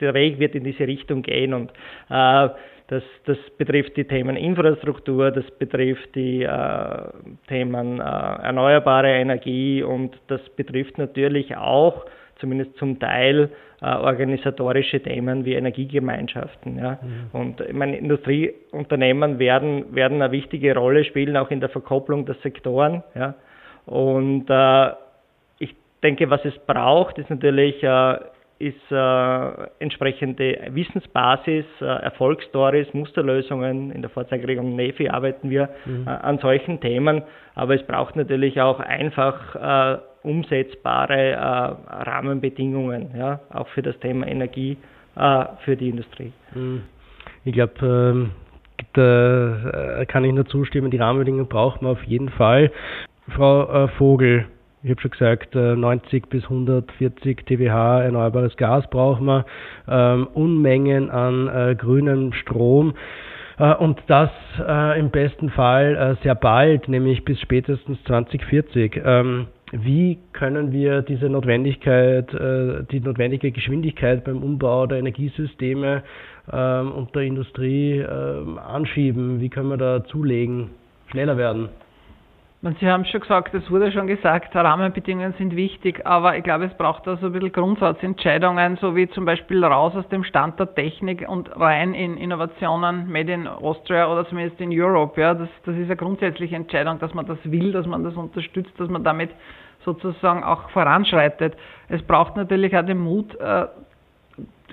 der Weg wird in diese Richtung gehen und äh, das, das betrifft die Themen Infrastruktur, das betrifft die äh, Themen äh, erneuerbare Energie und das betrifft natürlich auch, zumindest zum Teil, äh, organisatorische Themen wie Energiegemeinschaften. Ja. Mhm. Und ich meine, Industrieunternehmen werden, werden eine wichtige Rolle spielen, auch in der Verkopplung der Sektoren. Ja. Und äh, ich denke, was es braucht, ist natürlich äh, ist äh, entsprechende Wissensbasis, äh, Erfolgsstories, Musterlösungen. In der Fahrzeugregelung NEFI arbeiten wir mhm. äh, an solchen Themen, aber es braucht natürlich auch einfach äh, umsetzbare äh, Rahmenbedingungen, ja, auch für das Thema Energie äh, für die Industrie. Mhm. Ich glaube, ähm, da kann ich nur zustimmen, die Rahmenbedingungen braucht man auf jeden Fall. Frau Vogel, ich habe schon gesagt, 90 äh, bis 140 TWh erneuerbares Gas brauchen wir, ähm, Unmengen an äh, grünem Strom. Äh, und das äh, im besten Fall sehr bald, nämlich bis spätestens 2040. Ähm, wie können wir diese Notwendigkeit, die notwendige Geschwindigkeit beim Umbau der Energiesysteme ähm, und der Industrie ähm, anschieben? Wie können wir da zulegen, schneller werden? Sie haben schon gesagt, es wurde schon gesagt, Rahmenbedingungen sind wichtig, aber ich glaube, es braucht da so ein bisschen Grundsatzentscheidungen, so wie zum Beispiel raus aus dem Stand der Technik und rein in Innovationen made in Austria oder zumindest in Europe. Ja, das, das ist eine grundsätzliche Entscheidung, dass man das will, dass man das unterstützt, dass man damit sozusagen auch voranschreitet. Es braucht natürlich auch den Mut, äh,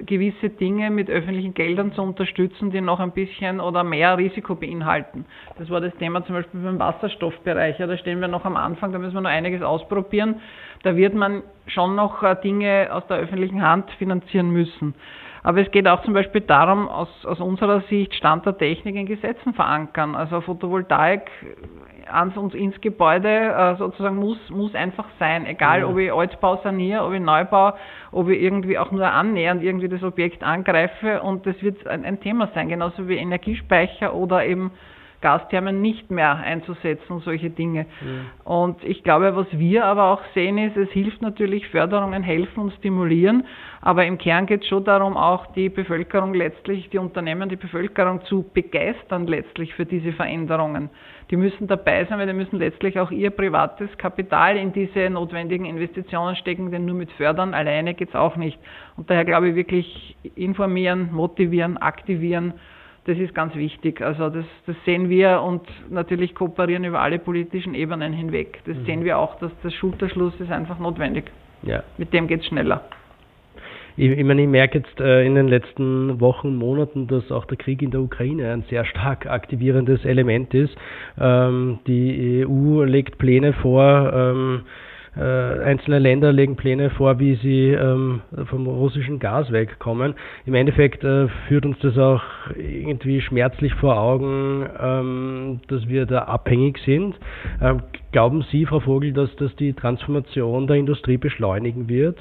gewisse Dinge mit öffentlichen Geldern zu unterstützen, die noch ein bisschen oder mehr Risiko beinhalten. Das war das Thema zum Beispiel beim Wasserstoffbereich. Ja, da stehen wir noch am Anfang, da müssen wir noch einiges ausprobieren. Da wird man schon noch äh, Dinge aus der öffentlichen Hand finanzieren müssen. Aber es geht auch zum Beispiel darum, aus, aus unserer Sicht Stand der Technik in Gesetzen verankern. Also Photovoltaik ans und ins Gebäude äh, sozusagen muss, muss einfach sein. Egal, ja. ob ich Altbau saniere, ob ich Neubau, ob ich irgendwie auch nur annähernd irgendwie das Objekt angreife. Und das wird ein, ein Thema sein, genauso wie Energiespeicher oder eben Gasthermen nicht mehr einzusetzen, solche Dinge. Mhm. Und ich glaube, was wir aber auch sehen ist, es hilft natürlich, Förderungen helfen und stimulieren, aber im Kern geht es schon darum, auch die Bevölkerung letztlich, die Unternehmen, die Bevölkerung zu begeistern letztlich für diese Veränderungen. Die müssen dabei sein, weil die müssen letztlich auch ihr privates Kapital in diese notwendigen Investitionen stecken, denn nur mit Fördern alleine geht es auch nicht. Und daher glaube ich wirklich informieren, motivieren, aktivieren, das ist ganz wichtig. Also das, das sehen wir und natürlich kooperieren über alle politischen Ebenen hinweg. Das mhm. sehen wir auch, dass der Schulterschluss ist einfach notwendig. Ja. Mit dem geht es schneller. Ich, ich, meine, ich merke jetzt äh, in den letzten Wochen, Monaten, dass auch der Krieg in der Ukraine ein sehr stark aktivierendes Element ist. Ähm, die EU legt Pläne vor, ähm, äh, einzelne Länder legen Pläne vor, wie sie ähm, vom russischen Gas wegkommen. Im Endeffekt äh, führt uns das auch irgendwie schmerzlich vor Augen, ähm, dass wir da abhängig sind. Ähm, glauben Sie, Frau Vogel, dass das die Transformation der Industrie beschleunigen wird?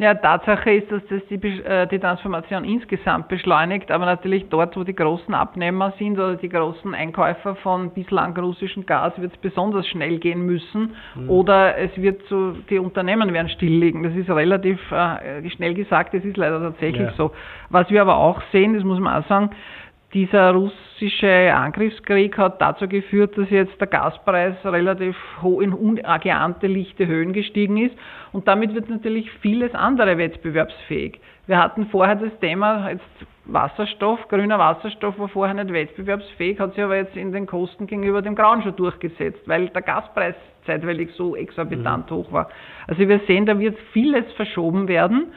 Ja, Tatsache ist, dass das die, äh, die, Transformation insgesamt beschleunigt, aber natürlich dort, wo die großen Abnehmer sind oder die großen Einkäufer von bislang russischem Gas, wird es besonders schnell gehen müssen mhm. oder es wird so, die Unternehmen werden stilllegen. Das ist relativ äh, schnell gesagt, das ist leider tatsächlich ja. so. Was wir aber auch sehen, das muss man auch sagen, dieser russische Angriffskrieg hat dazu geführt, dass jetzt der Gaspreis relativ hoch in ungeahnte lichte Höhen gestiegen ist und damit wird natürlich vieles andere wettbewerbsfähig. Wir hatten vorher das Thema jetzt Wasserstoff, grüner Wasserstoff war vorher nicht wettbewerbsfähig, hat sich aber jetzt in den Kosten gegenüber dem Grauen schon durchgesetzt, weil der Gaspreis zeitweilig so exorbitant mhm. hoch war. Also wir sehen, da wird vieles verschoben werden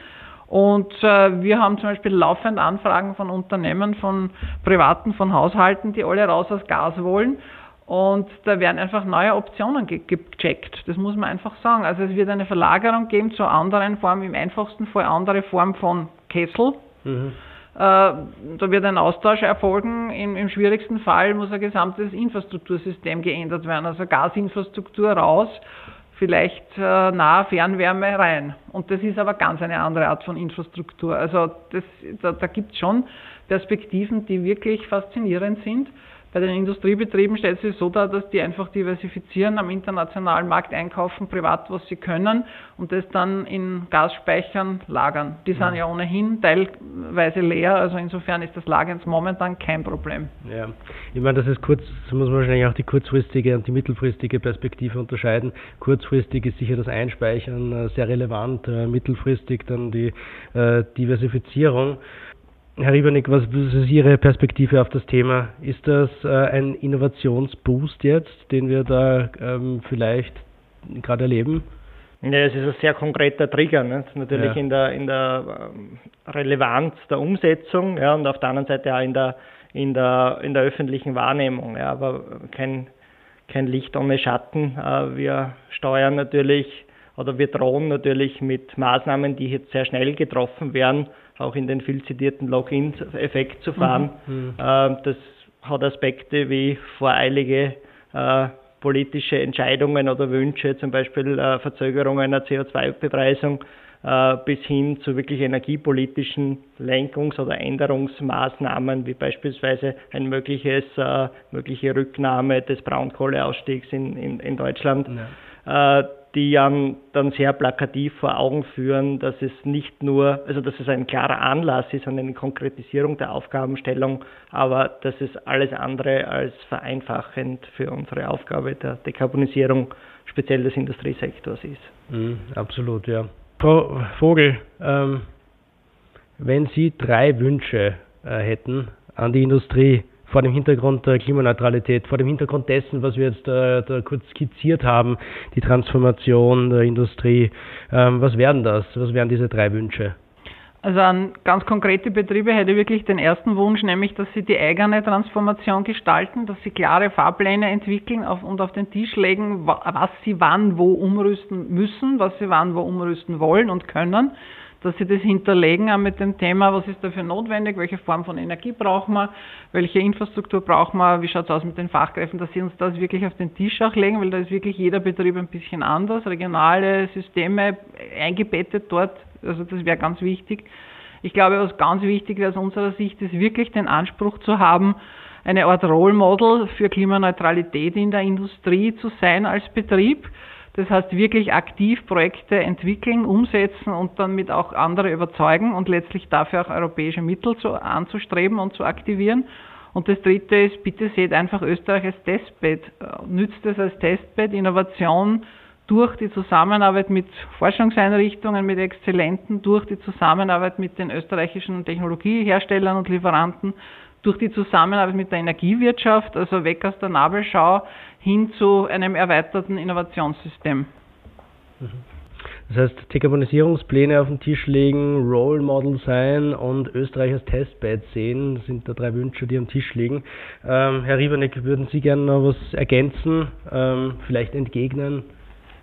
und äh, wir haben zum Beispiel laufend Anfragen von Unternehmen, von Privaten, von Haushalten, die alle raus aus Gas wollen. Und da werden einfach neue Optionen ge gecheckt. Das muss man einfach sagen. Also es wird eine Verlagerung geben zu anderen Formen, im einfachsten Fall andere Form von Kessel. Mhm. da wird ein Austausch erfolgen. Im, Im, schwierigsten Fall muss ein gesamtes Infrastruktursystem geändert werden, also Gasinfrastruktur raus, vielleicht äh, nahe Fernwärme rein. Und das ist aber ganz eine andere Art von Infrastruktur. Also das, da, da gibt es schon Perspektiven, die wirklich faszinierend sind. Bei den Industriebetrieben stellt sich so dar, dass die einfach diversifizieren, am internationalen Markt einkaufen, privat, was sie können und das dann in Gasspeichern lagern. Die sind ja ohnehin teilweise leer, also insofern ist das Lagerns momentan kein Problem. Ja, ich meine, das ist kurz, das muss man wahrscheinlich auch die kurzfristige und die mittelfristige Perspektive unterscheiden. Kurzfristig ist sicher das Einspeichern äh, sehr relevant, äh, mittelfristig dann die äh, Diversifizierung. Herr Riebernick, was ist Ihre Perspektive auf das Thema? Ist das äh, ein Innovationsboost jetzt, den wir da ähm, vielleicht gerade erleben? Ja, es ist ein sehr konkreter Trigger, ne? natürlich ja. in der, in der ähm, Relevanz der Umsetzung ja, und auf der anderen Seite auch in der, in der, in der öffentlichen Wahrnehmung. Ja, aber kein, kein Licht ohne Schatten. Äh, wir steuern natürlich oder wir drohen natürlich mit Maßnahmen, die jetzt sehr schnell getroffen werden, auch in den viel zitierten Login-Effekt zu fahren. Mhm. mhm. Äh, das hat Aspekte wie voreilige äh, politische Entscheidungen oder Wünsche, zum Beispiel äh, Verzögerungen einer CO2-Bepreisung, äh, bis hin zu wirklich energiepolitischen Lenkungs- oder Änderungsmaßnahmen, wie beispielsweise ein mögliches, mögliche Rücknahme des Braunkohleausstiegs in, in, in Deutschland. Ja. Die dann, dann sehr plakativ vor Augen führen, dass es nicht nur, also dass es ein klarer Anlass ist und eine Konkretisierung der Aufgabenstellung, aber dass es alles andere als vereinfachend für unsere Aufgabe der Dekarbonisierung speziell des Industriesektors ist. Mhm, absolut, ja. Frau Vogel, ähm, wenn Sie drei Wünsche äh, hätten an die Industrie, vor dem Hintergrund der Klimaneutralität, vor dem Hintergrund dessen, was wir jetzt äh, da kurz skizziert haben, die Transformation der Industrie. Ähm, was wären das? Was wären diese drei Wünsche? Also an ganz konkrete Betriebe hätte ich wirklich den ersten Wunsch, nämlich, dass sie die eigene Transformation gestalten, dass sie klare Fahrpläne entwickeln und auf den Tisch legen, was sie wann wo umrüsten müssen, was sie wann wo umrüsten wollen und können dass sie das hinterlegen auch mit dem Thema, was ist dafür notwendig, welche Form von Energie brauchen wir, welche Infrastruktur brauchen wir, wie schaut es aus mit den Fachkräften, dass sie uns das wirklich auf den Tisch auch legen, weil da ist wirklich jeder Betrieb ein bisschen anders, regionale Systeme eingebettet dort, also das wäre ganz wichtig. Ich glaube, was ganz wichtig wäre aus unserer Sicht, ist wirklich den Anspruch zu haben, eine Art Role Model für Klimaneutralität in der Industrie zu sein als Betrieb das heißt wirklich aktiv Projekte entwickeln, umsetzen und dann mit auch andere überzeugen und letztlich dafür auch europäische Mittel zu, anzustreben und zu aktivieren. Und das dritte ist, bitte seht einfach Österreich als Testbed, nützt es als Testbed, Innovation durch die Zusammenarbeit mit Forschungseinrichtungen, mit Exzellenten, durch die Zusammenarbeit mit den österreichischen Technologieherstellern und Lieferanten, durch die Zusammenarbeit mit der Energiewirtschaft, also weg aus der Nabelschau, hin zu einem erweiterten Innovationssystem. Das heißt, Dekarbonisierungspläne auf den Tisch legen, Role Model sein und Österreich als Testbed sehen, sind da drei Wünsche, die am Tisch liegen. Ähm, Herr Riebernick, würden Sie gerne noch was ergänzen, ähm, vielleicht entgegnen?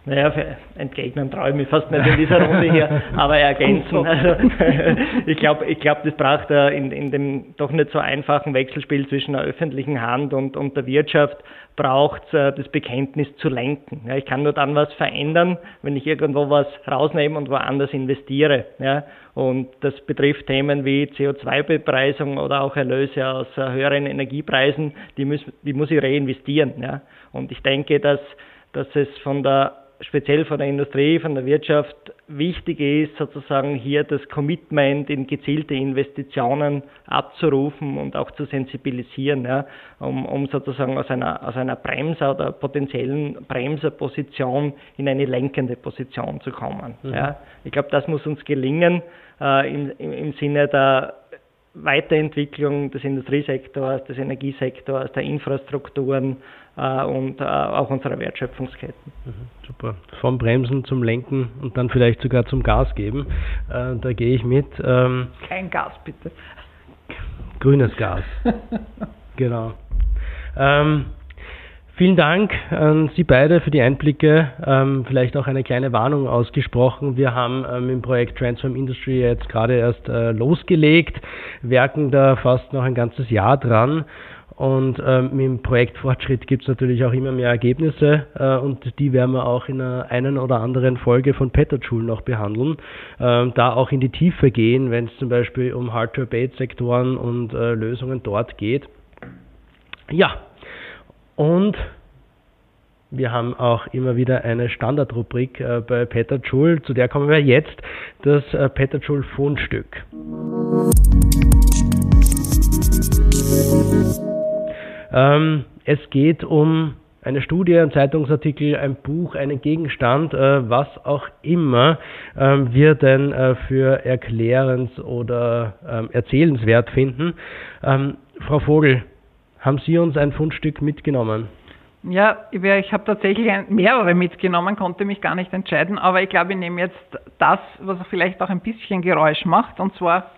Naja, entgegnen traue ich mich fast nicht in dieser Runde hier, aber ergänzen. Also, ich glaube, ich glaub, das braucht in, in dem doch nicht so einfachen Wechselspiel zwischen der öffentlichen Hand und, und der Wirtschaft, braucht äh, das Bekenntnis zu lenken. Ja, ich kann nur dann was verändern, wenn ich irgendwo was rausnehme und woanders investiere. Ja, und das betrifft Themen wie CO2-Bepreisung oder auch Erlöse aus äh, höheren Energiepreisen, die, muss, die muss ich reinvestieren. Ja. Und ich denke, dass, dass es von der speziell von der Industrie, von der Wirtschaft wichtig ist, sozusagen hier das Commitment in gezielte Investitionen abzurufen und auch zu sensibilisieren, ja, um, um sozusagen aus einer, aus einer Bremser oder potenziellen Bremserposition in eine lenkende Position zu kommen. Mhm. Ja. Ich glaube, das muss uns gelingen äh, im, im, im Sinne der Weiterentwicklung des Industriesektors, des Energiesektors, der Infrastrukturen und äh, auch unserer Wertschöpfungsketten. Mhm, super. Vom Bremsen zum Lenken und dann vielleicht sogar zum Gas geben. Äh, da gehe ich mit. Ähm, Kein Gas, bitte. Grünes Gas. genau. Ähm, Vielen Dank an Sie beide für die Einblicke. Ähm, vielleicht auch eine kleine Warnung ausgesprochen. Wir haben ähm, im Projekt Transform Industry jetzt gerade erst äh, losgelegt, werken da fast noch ein ganzes Jahr dran. Und ähm, mit dem Projektfortschritt gibt es natürlich auch immer mehr Ergebnisse äh, und die werden wir auch in einer einen oder anderen Folge von Petterschul noch behandeln. Ähm, da auch in die Tiefe gehen, wenn es zum Beispiel um Hard-to-Abate-Sektoren und äh, Lösungen dort geht. Ja, und wir haben auch immer wieder eine Standardrubrik äh, bei Peter Joule, zu der kommen wir jetzt, das äh, Peter Joule Ähm, es geht um eine Studie, ein Zeitungsartikel, ein Buch, einen Gegenstand, äh, was auch immer ähm, wir denn äh, für erklärens- oder ähm, erzählenswert finden. Ähm, Frau Vogel, haben Sie uns ein Fundstück mitgenommen? Ja, ich habe tatsächlich mehrere mitgenommen, konnte mich gar nicht entscheiden, aber ich glaube, ich nehme jetzt das, was vielleicht auch ein bisschen Geräusch macht, und zwar,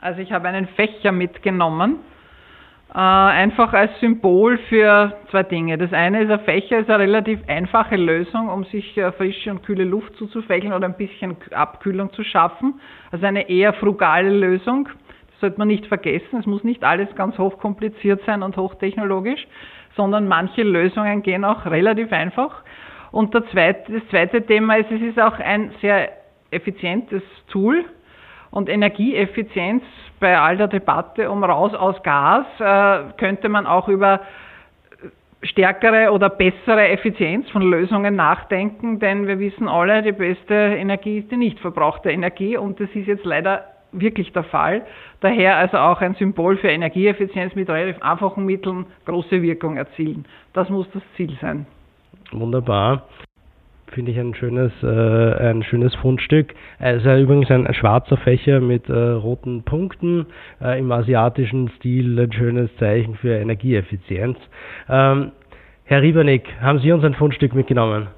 also ich habe einen Fächer mitgenommen, äh, einfach als Symbol für zwei Dinge. Das eine ist, ein Fächer ist eine relativ einfache Lösung, um sich äh, frische und kühle Luft zuzufächeln oder ein bisschen Abkühlung zu schaffen. Also eine eher frugale Lösung sollte man nicht vergessen. Es muss nicht alles ganz hochkompliziert sein und hochtechnologisch, sondern manche Lösungen gehen auch relativ einfach. Und das zweite Thema ist, es ist auch ein sehr effizientes Tool. Und Energieeffizienz bei all der Debatte um raus aus Gas äh, könnte man auch über stärkere oder bessere Effizienz von Lösungen nachdenken, denn wir wissen alle, die beste Energie ist die nicht verbrauchte Energie und das ist jetzt leider wirklich der Fall. Daher also auch ein Symbol für Energieeffizienz mit relativ einfachen Mitteln große Wirkung erzielen. Das muss das Ziel sein. Wunderbar. Finde ich ein schönes, äh, ein schönes Fundstück. Es ist übrigens ein, ein, schwarzer Fächer mit äh, roten Punkten. Äh, Im asiatischen Stil ein schönes Zeichen für Energieeffizienz. Ähm, Herr Riebernick, haben Sie uns ein Fundstück mitgenommen?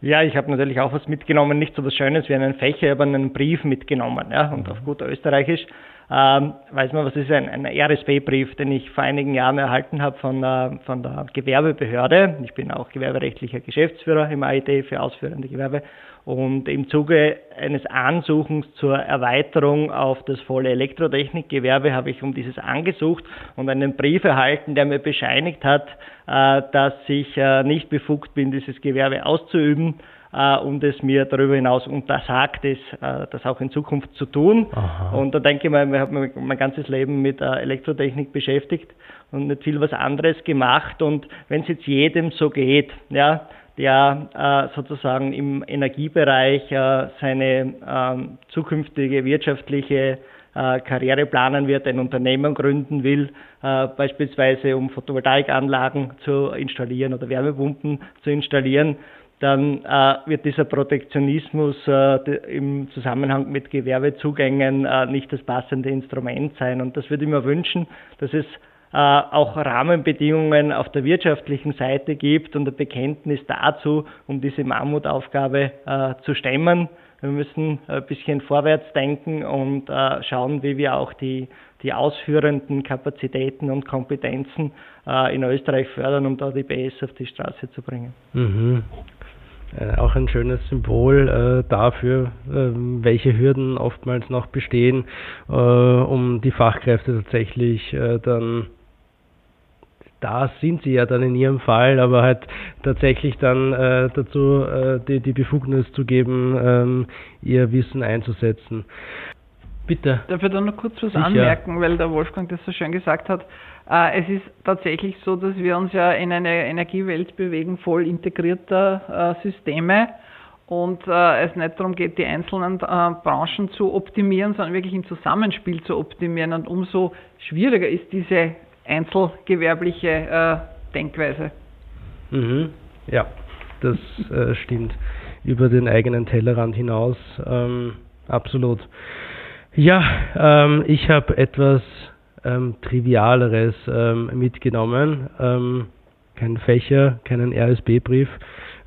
Ja, ich habe natürlich auch was mitgenommen, nicht so was Schönes wie einen Fächer, aber einen Brief mitgenommen. Ja, und auf gut Österreichisch ähm, weiß man, was ist ein, ein RSB-Brief, den ich vor einigen Jahren erhalten habe von, äh, von der Gewerbebehörde. Ich bin auch gewerberechtlicher Geschäftsführer im AIT für ausführende Gewerbe. Und im Zuge eines Ansuchens zur Erweiterung auf das volle Elektrotechnikgewerbe habe ich um dieses angesucht und einen Brief erhalten, der mir bescheinigt hat, äh, dass ich äh, nicht befugt bin, dieses Gewerbe auszuüben und es mir darüber hinaus untersagt ist, das auch in Zukunft zu tun. Aha. Und da denke ich mal, ich habe mein ganzes Leben mit Elektrotechnik beschäftigt und nicht viel was anderes gemacht. Und wenn es jetzt jedem so geht, ja, der äh, sozusagen im Energiebereich äh, seine äh, zukünftige wirtschaftliche äh, Karriere planen wird, ein Unternehmen gründen will, äh, beispielsweise um Photovoltaikanlagen zu installieren oder Wärmepumpen zu installieren, dann äh, wird dieser Protektionismus im Zusammenhang mit Gewerbezugängen nicht das passende Instrument sein. Und das würde ich mir wünschen, dass es äh, auch Rahmenbedingungen auf der wirtschaftlichen Seite gibt und ein Bekenntnis dazu, um diese Mammutaufgabe äh, zu stemmen. Wir müssen ein bisschen vorwärts denken und äh, schauen, wie wir auch die, die ausführenden Kapazitäten und Kompetenzen in Österreich fördern, um da die BS auf die Straße zu bringen. Mhm. Äh, auch ein schönes Symbol äh, dafür, äh, welche Hürden oftmals noch bestehen, um die Fachkräfte tatsächlich dann da sind sie ja dann in ihrem Fall, aber halt tatsächlich dann äh, dazu äh, die, die Befugnis zu geben, ähm, ihr Wissen einzusetzen. Bitte. Darf ich da noch kurz was Sicher. anmerken, weil der Wolfgang das so schön gesagt hat. Äh, es ist tatsächlich so, dass wir uns ja in eine Energiewelt bewegen, voll integrierter äh, Systeme und äh, es nicht darum geht, die einzelnen Branchen zu optimieren, sondern wirklich im Zusammenspiel zu optimieren. Und umso schwieriger ist diese einzelgewerbliche Denkweise. Mhm. Ja, das stimmt. Über den eigenen Tellerrand hinaus. Ähm, absolut. Ja, ähm, ich habe etwas ähm, Trivialeres ähm, mitgenommen. Ähm, kein Fächer, keinen RSB-Brief,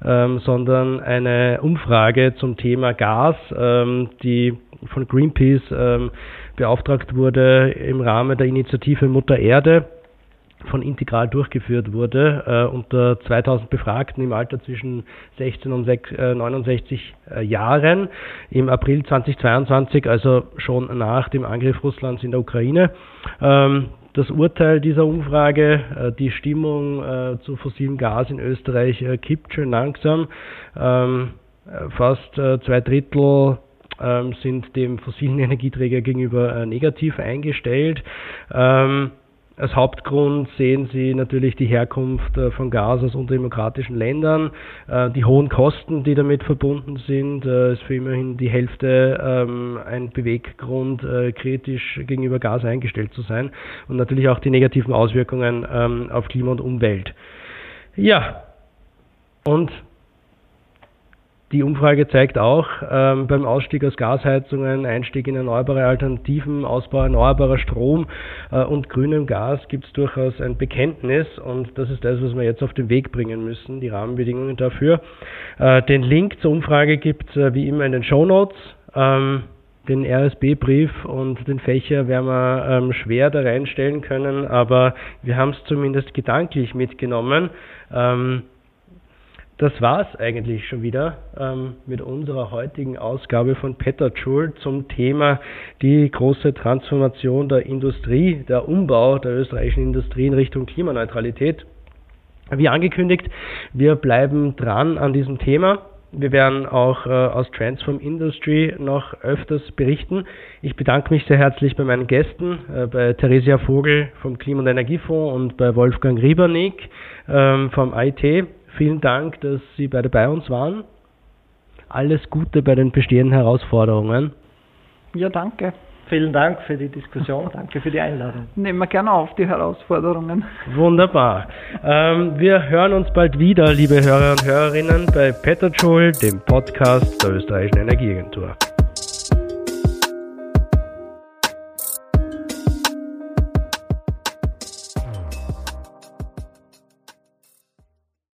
ähm, sondern eine Umfrage zum Thema Gas, die von Greenpeace beauftragt wurde im Rahmen der Initiative Mutter Erde. Von Integral durchgeführt wurde, äh, unter 2000 Befragten im Alter zwischen 16 und 6, äh, 69 äh, Jahren im April 2022, also schon nach dem Angriff Russlands in der Ukraine. Ähm, das Urteil dieser Umfrage, äh, die Stimmung äh, zu fossilem Gas in Österreich äh, kippt schon langsam. Ähm, fast zwei Drittel ähm, sind dem fossilen Energieträger gegenüber negativ eingestellt. Ähm, als Hauptgrund sehen Sie natürlich die Herkunft äh, von Gas aus undemokratischen Ländern, äh, die hohen Kosten, die damit verbunden sind, äh, ist für immerhin die Hälfte ähm, ein Beweggrund, kritisch gegenüber Gas eingestellt zu sein und natürlich auch die negativen Auswirkungen ähm, auf Klima und Umwelt. Ja, und die Umfrage zeigt auch, ähm, beim Ausstieg aus Gasheizungen, Einstieg in erneuerbare Alternativen, Ausbau erneuerbarer Strom äh, und grünem Gas gibt es durchaus ein Bekenntnis und das ist das, was wir jetzt auf den Weg bringen müssen, die Rahmenbedingungen dafür. Äh, den Link zur Umfrage gibt es äh, wie immer in den Show Notes. Ähm, den RSB-Brief und den Fächer werden wir ähm, schwer da reinstellen können, aber wir haben es zumindest gedanklich mitgenommen. Ähm, das war's eigentlich schon wieder ähm, mit unserer heutigen Ausgabe von Petterjoule zum Thema die große Transformation der Industrie, der Umbau der österreichischen Industrie in Richtung Klimaneutralität. Wie angekündigt, wir bleiben dran an diesem Thema. Wir werden auch äh, aus Transform Industry noch öfters berichten. Ich bedanke mich sehr herzlich bei meinen Gästen, äh, bei Theresia Vogel vom Klima- und Energiefonds und bei Wolfgang Riebernick ähm, vom IT. Vielen Dank, dass Sie beide bei uns waren. Alles Gute bei den bestehenden Herausforderungen. Ja, danke. Vielen Dank für die Diskussion. Danke für die Einladung. Nehmen wir gerne auf, die Herausforderungen. Wunderbar. Ähm, wir hören uns bald wieder, liebe Hörer und Hörerinnen, bei Petterjoule, dem Podcast der Österreichischen Energieagentur.